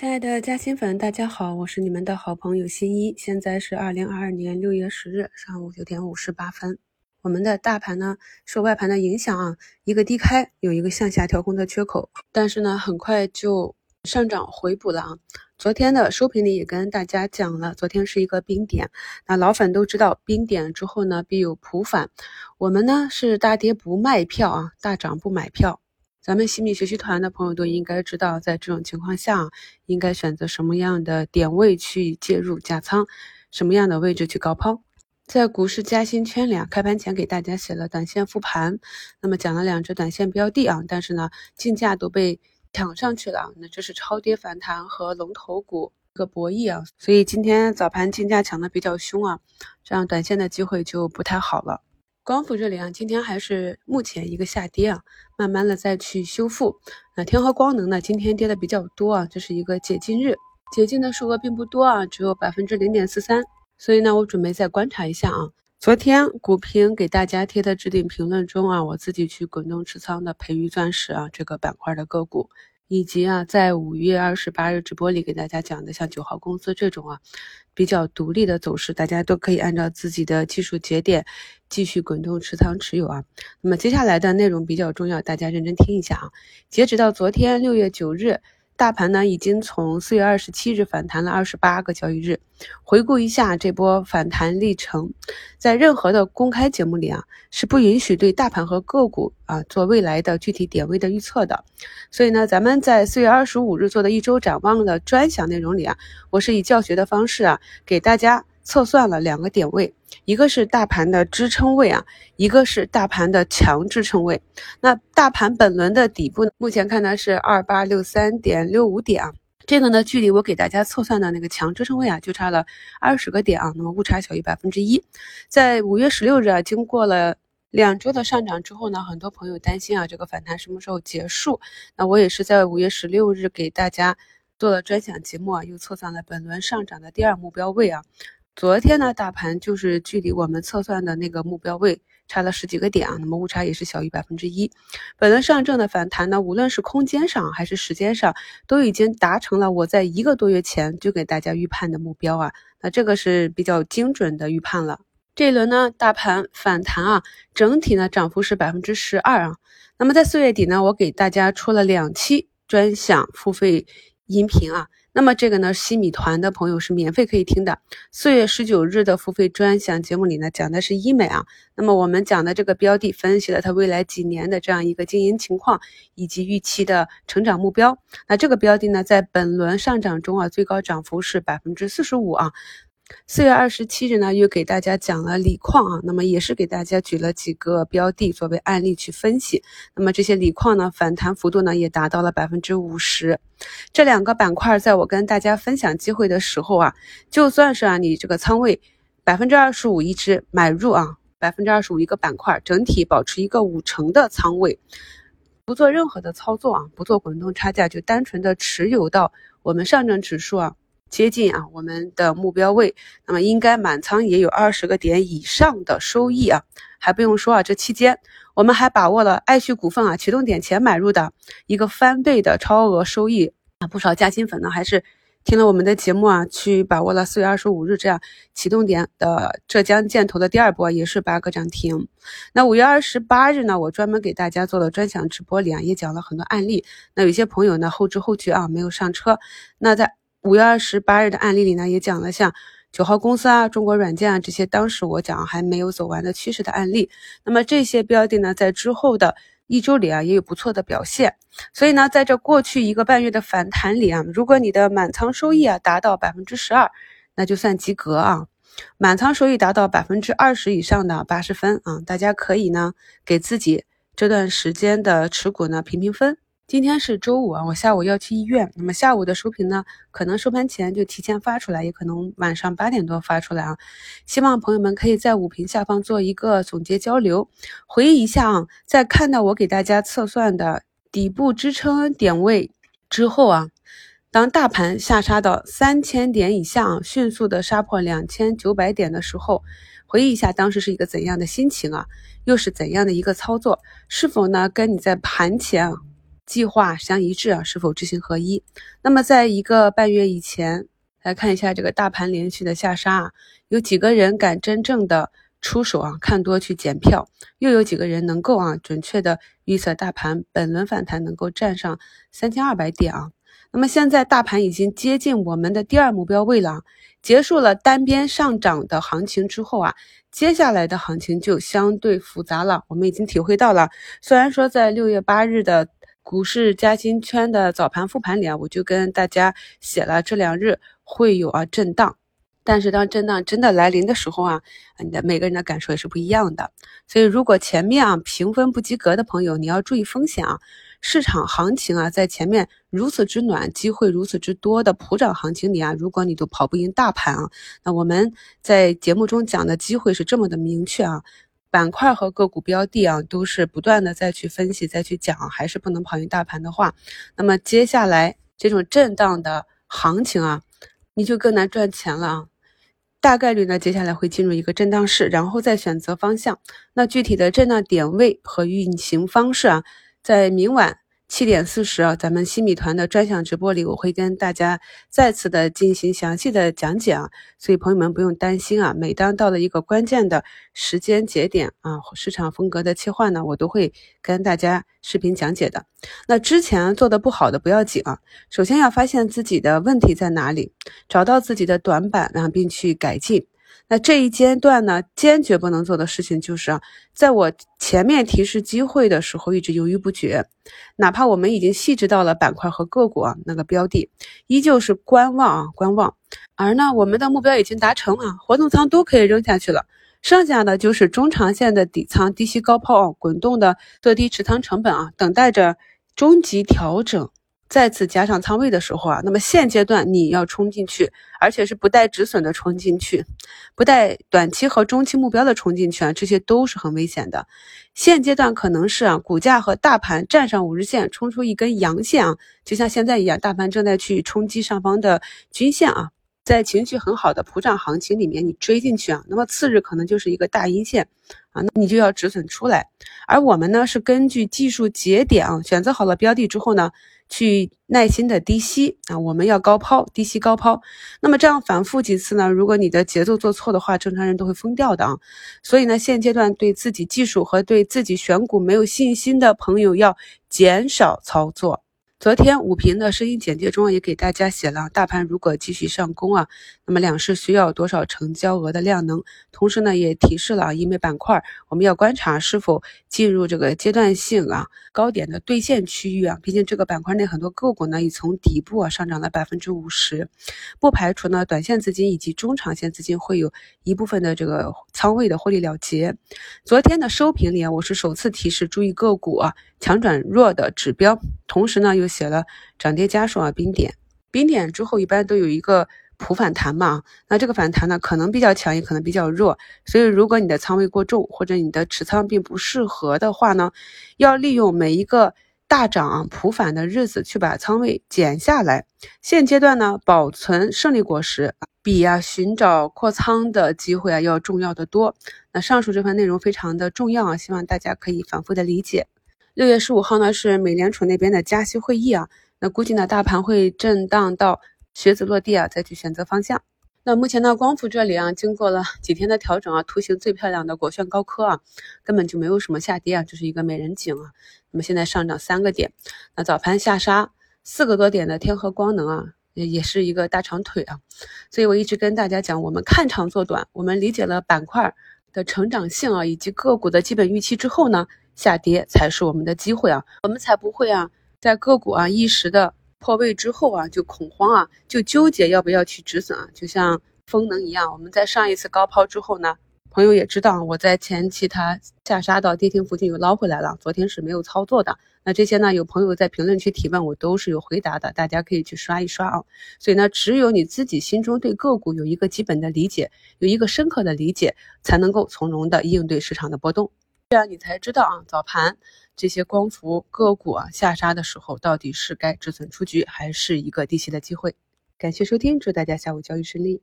亲爱的嘉兴粉，大家好，我是你们的好朋友新一。现在是二零二二年六月十日上午九点五十八分。我们的大盘呢受外盘的影响啊，一个低开，有一个向下调空的缺口，但是呢很快就上涨回补了啊。昨天的收评里也跟大家讲了，昨天是一个冰点。那老粉都知道，冰点之后呢必有普反。我们呢是大跌不卖票啊，大涨不买票。咱们西米学习团的朋友都应该知道，在这种情况下，应该选择什么样的点位去介入加仓，什么样的位置去高抛。在股市加薪圈里啊，开盘前给大家写了短线复盘，那么讲了两只短线标的啊，但是呢，竞价都被抢上去了，那这是超跌反弹和龙头股个博弈啊，所以今天早盘竞价抢的比较凶啊，这样短线的机会就不太好了。光伏这里啊，今天还是目前一个下跌啊，慢慢的再去修复。那天合光能呢，今天跌的比较多啊，这是一个解禁日，解禁的数额并不多啊，只有百分之零点四三，所以呢，我准备再观察一下啊。昨天股评给大家贴的置顶评论中啊，我自己去滚动持仓的培育钻石啊这个板块的个股。以及啊，在五月二十八日直播里给大家讲的，像九号公司这种啊，比较独立的走势，大家都可以按照自己的技术节点继续滚动持仓持有啊。那么接下来的内容比较重要，大家认真听一下啊。截止到昨天六月九日。大盘呢，已经从四月二十七日反弹了二十八个交易日。回顾一下这波反弹历程，在任何的公开节目里啊，是不允许对大盘和个股啊做未来的具体点位的预测的。所以呢，咱们在四月二十五日做的一周展望的专享内容里啊，我是以教学的方式啊，给大家。测算了两个点位，一个是大盘的支撑位啊，一个是大盘的强支撑位。那大盘本轮的底部目前看呢是二八六三点六五点啊，这个呢距离我给大家测算的那个强支撑位啊就差了二十个点啊，那么误差小于百分之一。在五月十六日啊，经过了两周的上涨之后呢，很多朋友担心啊这个反弹什么时候结束？那我也是在五月十六日给大家做了专享节目啊，又测算了本轮上涨的第二目标位啊。昨天呢，大盘就是距离我们测算的那个目标位差了十几个点啊，那么误差也是小于百分之一。本轮上证的反弹呢，无论是空间上还是时间上，都已经达成了我在一个多月前就给大家预判的目标啊，那这个是比较精准的预判了。这一轮呢，大盘反弹啊，整体呢涨幅是百分之十二啊。那么在四月底呢，我给大家出了两期专享付费音频啊。那么这个呢，西米团的朋友是免费可以听的。四月十九日的付费专享节目里呢，讲的是医美啊。那么我们讲的这个标的，分析了它未来几年的这样一个经营情况以及预期的成长目标。那这个标的呢，在本轮上涨中啊，最高涨幅是百分之四十五啊。四月二十七日呢，又给大家讲了锂矿啊，那么也是给大家举了几个标的作为案例去分析。那么这些锂矿呢，反弹幅度呢也达到了百分之五十。这两个板块，在我跟大家分享机会的时候啊，就算是啊你这个仓位百分之二十五一只买入啊，百分之二十五一个板块，整体保持一个五成的仓位，不做任何的操作啊，不做滚动差价，就单纯的持有到我们上证指数啊。接近啊，我们的目标位，那么应该满仓也有二十个点以上的收益啊，还不用说啊，这期间我们还把握了爱旭股份啊启动点前买入的一个翻倍的超额收益啊，不少加薪粉呢还是听了我们的节目啊，去把握了四月二十五日这样启动点的浙江建投的第二波，也是八个涨停。那五月二十八日呢，我专门给大家做了专享直播里啊，也讲了很多案例。那有些朋友呢后知后觉啊，没有上车，那在。五月二十八日的案例里呢，也讲了像九号公司啊、中国软件啊这些，当时我讲还没有走完的趋势的案例。那么这些标的呢，在之后的一周里啊，也有不错的表现。所以呢，在这过去一个半月的反弹里啊，如果你的满仓收益啊达到百分之十二，那就算及格啊。满仓收益达到百分之二十以上的八十分啊，大家可以呢给自己这段时间的持股呢评评分。今天是周五啊，我下午要去医院。那么下午的收评呢，可能收盘前就提前发出来，也可能晚上八点多发出来啊。希望朋友们可以在五评下方做一个总结交流，回忆一下啊，在看到我给大家测算的底部支撑点位之后啊，当大盘下杀到三千点以下，迅速的杀破两千九百点的时候，回忆一下当时是一个怎样的心情啊，又是怎样的一个操作？是否呢跟你在盘前啊？计划相一致啊，是否知行合一？那么在一个半月以前，来看一下这个大盘连续的下杀啊，有几个人敢真正的出手啊，看多去捡票，又有几个人能够啊准确的预测大盘本轮反弹能够站上三千二百点啊。那么现在大盘已经接近我们的第二目标位了，结束了单边上涨的行情之后啊，接下来的行情就相对复杂了。我们已经体会到了，虽然说在六月八日的股市加金圈的早盘复盘里啊，我就跟大家写了这两日会有啊震荡。但是当震荡真的来临的时候啊，你的每个人的感受也是不一样的。所以如果前面啊评分不及格的朋友，你要注意风险啊。市场行情啊，在前面如此之暖，机会如此之多的普涨行情里啊，如果你都跑不赢大盘啊，那我们在节目中讲的机会是这么的明确啊，板块和个股标的啊，都是不断的再去分析、再去讲，还是不能跑赢大盘的话，那么接下来这种震荡的行情啊。你就更难赚钱了啊！大概率呢，接下来会进入一个震荡市，然后再选择方向。那具体的震荡点位和运行方式啊，在明晚。七点四十啊，咱们新米团的专享直播里，我会跟大家再次的进行详细的讲解啊，所以朋友们不用担心啊。每当到了一个关键的时间节点啊，市场风格的切换呢，我都会跟大家视频讲解的。那之前做的不好的不要紧啊，首先要发现自己的问题在哪里，找到自己的短板，然后并去改进。那这一阶段呢，坚决不能做的事情就是啊，在我前面提示机会的时候一直犹豫不决，哪怕我们已经细致到了板块和个股啊那个标的，依旧是观望啊观望。而呢，我们的目标已经达成了，活动仓都可以扔下去了，剩下的就是中长线的底仓低吸高抛啊，滚动的做低持仓成本啊，等待着终极调整。再次加上仓位的时候啊，那么现阶段你要冲进去，而且是不带止损的冲进去，不带短期和中期目标的冲进去啊，这些都是很危险的。现阶段可能是啊，股价和大盘站上五日线，冲出一根阳线啊，就像现在一样，大盘正在去冲击上方的均线啊，在情绪很好的普涨行情里面，你追进去啊，那么次日可能就是一个大阴线啊，那你就要止损出来。而我们呢，是根据技术节点啊，选择好了标的之后呢。去耐心的低吸啊，我们要高抛，低吸高抛。那么这样反复几次呢？如果你的节奏做错的话，正常人都会疯掉的啊。所以呢，现阶段对自己技术和对自己选股没有信心的朋友，要减少操作。昨天五平的声音简介中也给大家写了，大盘如果继续上攻啊，那么两市需要多少成交额的量能？同时呢，也提示了医美板块，我们要观察是否进入这个阶段性啊高点的兑现区域啊。毕竟这个板块内很多个股呢已从底部啊上涨了百分之五十，不排除呢短线资金以及中长线资金会有一部分的这个仓位的获利了结。昨天的收评里啊，我是首次提示注意个股啊强转弱的指标，同时呢又。写了涨跌家数啊，冰点，冰点之后一般都有一个普反弹嘛，那这个反弹呢可能比较强，也可能比较弱，所以如果你的仓位过重或者你的持仓并不适合的话呢，要利用每一个大涨普反的日子去把仓位减下来。现阶段呢，保存胜利果实比啊寻找扩仓的机会啊要重要的多。那上述这番内容非常的重要啊，希望大家可以反复的理解。六月十五号呢是美联储那边的加息会议啊，那估计呢大盘会震荡到靴子落地啊，再去选择方向。那目前呢光伏这里啊，经过了几天的调整啊，图形最漂亮的国炫高科啊，根本就没有什么下跌啊，这是一个美人景啊。那么现在上涨三个点，那早盘下杀四个多点的天合光能啊，也也是一个大长腿啊。所以我一直跟大家讲，我们看长做短，我们理解了板块的成长性啊，以及个股的基本预期之后呢。下跌才是我们的机会啊，我们才不会啊，在个股啊一时的破位之后啊，就恐慌啊，就纠结要不要去止损啊，就像风能一样。我们在上一次高抛之后呢，朋友也知道我在前期它下杀到跌停附近又捞回来了，昨天是没有操作的。那这些呢，有朋友在评论区提问，我都是有回答的，大家可以去刷一刷啊。所以呢，只有你自己心中对个股有一个基本的理解，有一个深刻的理解，才能够从容的应对市场的波动。这样你才知道啊，早盘这些光伏个股啊下杀的时候，到底是该止损出局，还是一个低吸的机会？感谢收听，祝大家下午交易顺利。